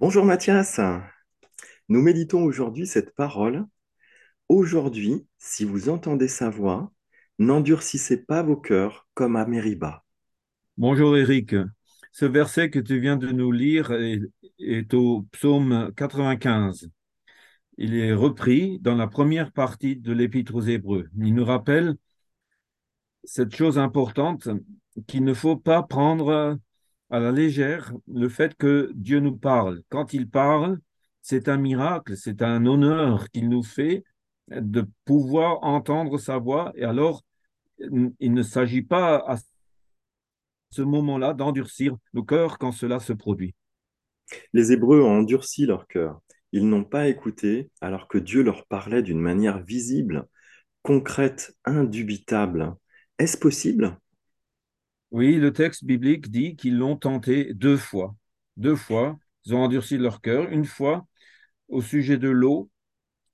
Bonjour Mathias, nous méditons aujourd'hui cette parole. Aujourd'hui, si vous entendez sa voix, n'endurcissez pas vos cœurs comme à Mériba. Bonjour Eric. Ce verset que tu viens de nous lire est, est au psaume 95. Il est repris dans la première partie de l'Épître aux Hébreux. Il nous rappelle cette chose importante qu'il ne faut pas prendre à la légère le fait que Dieu nous parle. Quand il parle, c'est un miracle, c'est un honneur qu'il nous fait de pouvoir entendre sa voix. Et alors, il ne s'agit pas à ce moment-là d'endurcir nos cœurs quand cela se produit. Les Hébreux ont endurci leur cœur. Ils n'ont pas écouté alors que Dieu leur parlait d'une manière visible, concrète, indubitable. Est-ce possible? Oui, le texte biblique dit qu'ils l'ont tenté deux fois. Deux fois, ils ont endurci leur cœur. Une fois au sujet de l'eau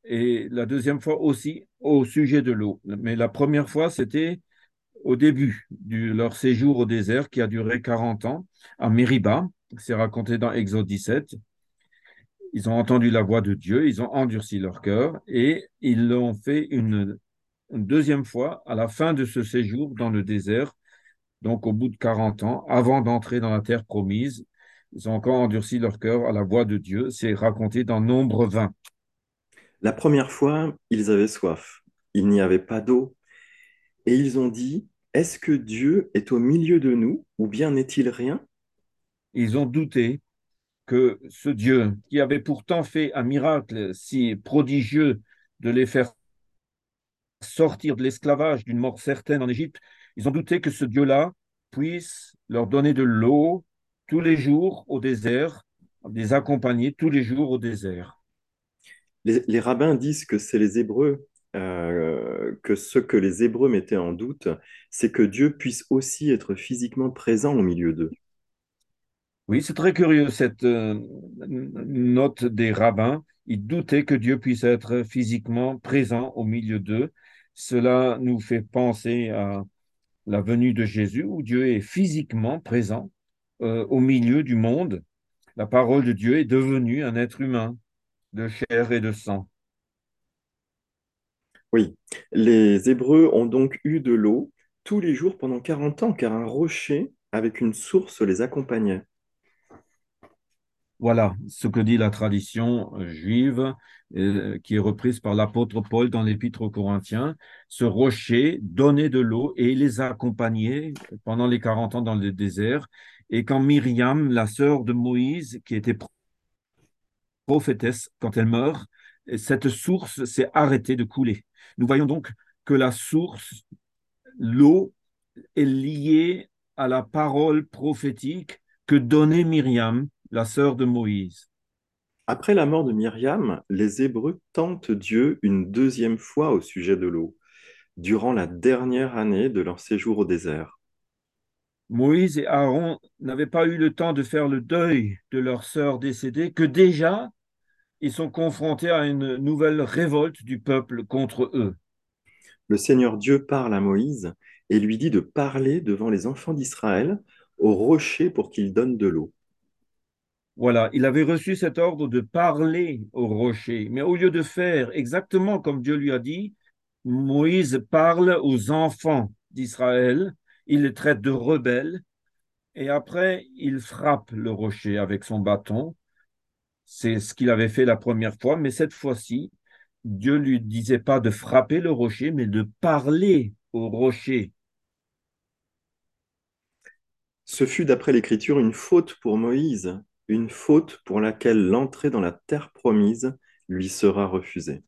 et la deuxième fois aussi au sujet de l'eau. Mais la première fois, c'était au début de leur séjour au désert qui a duré 40 ans à Mériba. C'est raconté dans Exode 17. Ils ont entendu la voix de Dieu, ils ont endurci leur cœur et ils l'ont fait une, une, deuxième fois à la fin de ce séjour dans le désert, donc au bout de 40 ans, avant d'entrer dans la terre promise. Ils ont encore endurci leur cœur à la voix de Dieu. C'est raconté dans Nombre 20. La première fois, ils avaient soif. Il n'y avait pas d'eau. Et ils ont dit, est-ce que Dieu est au milieu de nous ou bien n'est-il rien? Ils ont douté que ce Dieu, qui avait pourtant fait un miracle si prodigieux de les faire sortir de l'esclavage d'une mort certaine en Égypte, ils ont douté que ce Dieu-là puisse leur donner de l'eau tous les jours au désert, les accompagner tous les jours au désert. Les, les rabbins disent que c'est les Hébreux, euh, que ce que les Hébreux mettaient en doute, c'est que Dieu puisse aussi être physiquement présent au milieu d'eux. Oui, c'est très curieux cette euh, note des rabbins. Ils doutaient que Dieu puisse être physiquement présent au milieu d'eux. Cela nous fait penser à la venue de Jésus où Dieu est physiquement présent euh, au milieu du monde. La parole de Dieu est devenue un être humain de chair et de sang. Oui, les Hébreux ont donc eu de l'eau tous les jours pendant 40 ans, car un rocher avec une source les accompagnait. Voilà ce que dit la tradition juive euh, qui est reprise par l'apôtre Paul dans l'épître aux Corinthiens. Ce rocher donnait de l'eau et les accompagnait pendant les 40 ans dans le désert. Et quand Myriam, la sœur de Moïse, qui était prophétesse, quand elle meurt, cette source s'est arrêtée de couler. Nous voyons donc que la source, l'eau, est liée à la parole prophétique que donnait Myriam, la sœur de Moïse. Après la mort de Myriam, les Hébreux tentent Dieu une deuxième fois au sujet de l'eau, durant la dernière année de leur séjour au désert. Moïse et Aaron n'avaient pas eu le temps de faire le deuil de leur sœur décédée, que déjà ils sont confrontés à une nouvelle révolte du peuple contre eux. Le Seigneur Dieu parle à Moïse et lui dit de parler devant les enfants d'Israël au rocher pour qu'il donne de l'eau. Voilà, il avait reçu cet ordre de parler au rocher, mais au lieu de faire exactement comme Dieu lui a dit, Moïse parle aux enfants d'Israël, il les traite de rebelles, et après il frappe le rocher avec son bâton. C'est ce qu'il avait fait la première fois, mais cette fois-ci, Dieu lui disait pas de frapper le rocher, mais de parler au rocher. Ce fut, d'après l'Écriture, une faute pour Moïse, une faute pour laquelle l'entrée dans la terre promise lui sera refusée.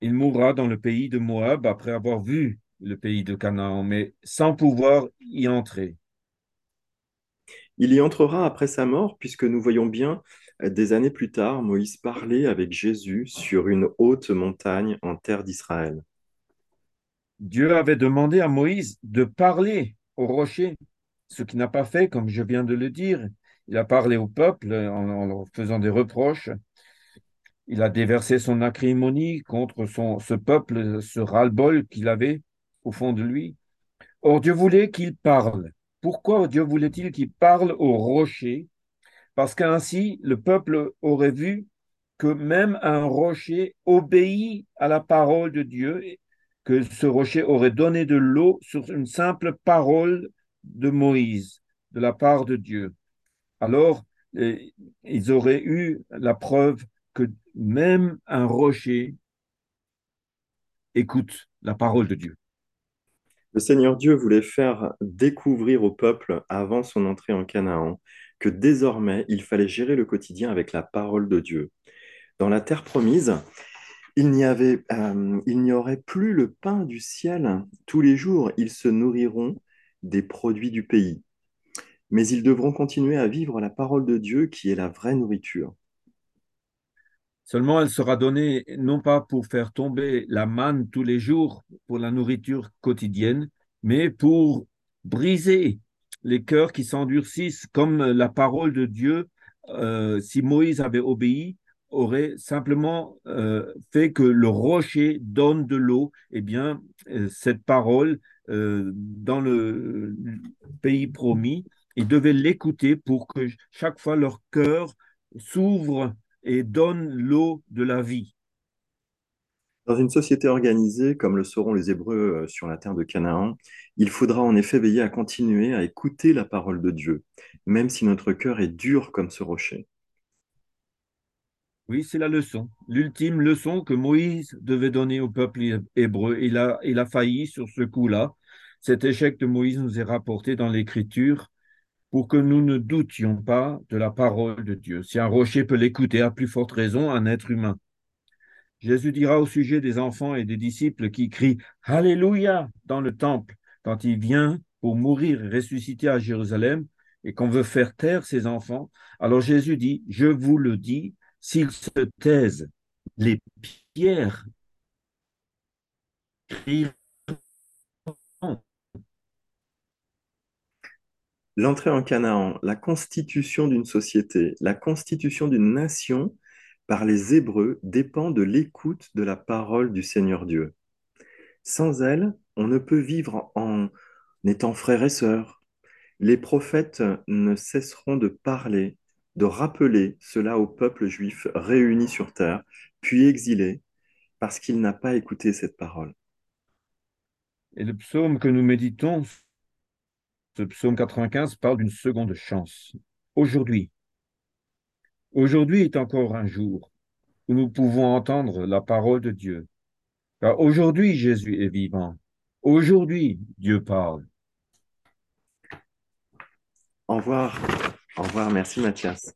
Il mourra dans le pays de Moab après avoir vu le pays de Canaan, mais sans pouvoir y entrer. Il y entrera après sa mort, puisque nous voyons bien des années plus tard Moïse parler avec Jésus sur une haute montagne en terre d'Israël. Dieu avait demandé à Moïse de parler au rocher, ce qu'il n'a pas fait, comme je viens de le dire. Il a parlé au peuple en, en leur faisant des reproches. Il a déversé son acrimonie contre ce peuple, ce ras-le-bol qu'il avait au fond de lui. Or, Dieu voulait qu'il parle. Pourquoi Dieu voulait-il qu'il parle au rocher parce qu'ainsi le peuple aurait vu que même un rocher obéit à la parole de Dieu, que ce rocher aurait donné de l'eau sur une simple parole de Moïse de la part de Dieu. Alors, eh, ils auraient eu la preuve que même un rocher écoute la parole de Dieu. Le Seigneur Dieu voulait faire découvrir au peuple avant son entrée en Canaan que désormais il fallait gérer le quotidien avec la parole de Dieu. Dans la terre promise, il n'y avait, euh, il n'y aurait plus le pain du ciel. Tous les jours, ils se nourriront des produits du pays. Mais ils devront continuer à vivre la parole de Dieu qui est la vraie nourriture. Seulement, elle sera donnée non pas pour faire tomber la manne tous les jours pour la nourriture quotidienne, mais pour briser les cœurs qui s'endurcissent, comme la parole de Dieu, euh, si Moïse avait obéi, aurait simplement euh, fait que le rocher donne de l'eau. Eh bien, euh, cette parole, dans le pays promis, ils devaient l'écouter pour que chaque fois leur cœur s'ouvre et donne l'eau de la vie. Dans une société organisée, comme le seront les Hébreux euh, sur la terre de Canaan, il faudra en effet veiller à continuer à écouter la parole de Dieu, même si notre cœur est dur comme ce rocher. Oui, c'est la leçon, l'ultime leçon que Moïse devait donner au peuple hébreu. Il a, il failli sur ce coup-là. Cet échec de Moïse nous est rapporté dans l'Écriture pour que nous ne doutions pas de la parole de Dieu. Si un rocher peut l'écouter, à plus forte raison, un être humain. Jésus dira au sujet des enfants et des disciples qui crient Alléluia dans le temple quand il vient pour mourir et ressusciter à Jérusalem et qu'on veut faire taire ses enfants. Alors Jésus dit, je vous le dis, s'ils se taisent, les pierres L'entrée en Canaan, la constitution d'une société, la constitution d'une nation par les Hébreux dépend de l'écoute de la parole du Seigneur Dieu. Sans elle, on ne peut vivre en étant frères et sœurs. Les prophètes ne cesseront de parler, de rappeler cela au peuple juif réuni sur terre, puis exilé, parce qu'il n'a pas écouté cette parole. Et le psaume que nous méditons ce psaume 95 parle d'une seconde chance. Aujourd'hui, aujourd'hui est encore un jour où nous pouvons entendre la parole de Dieu. Car aujourd'hui, Jésus est vivant. Aujourd'hui, Dieu parle. Au revoir. Au revoir. Merci, Mathias.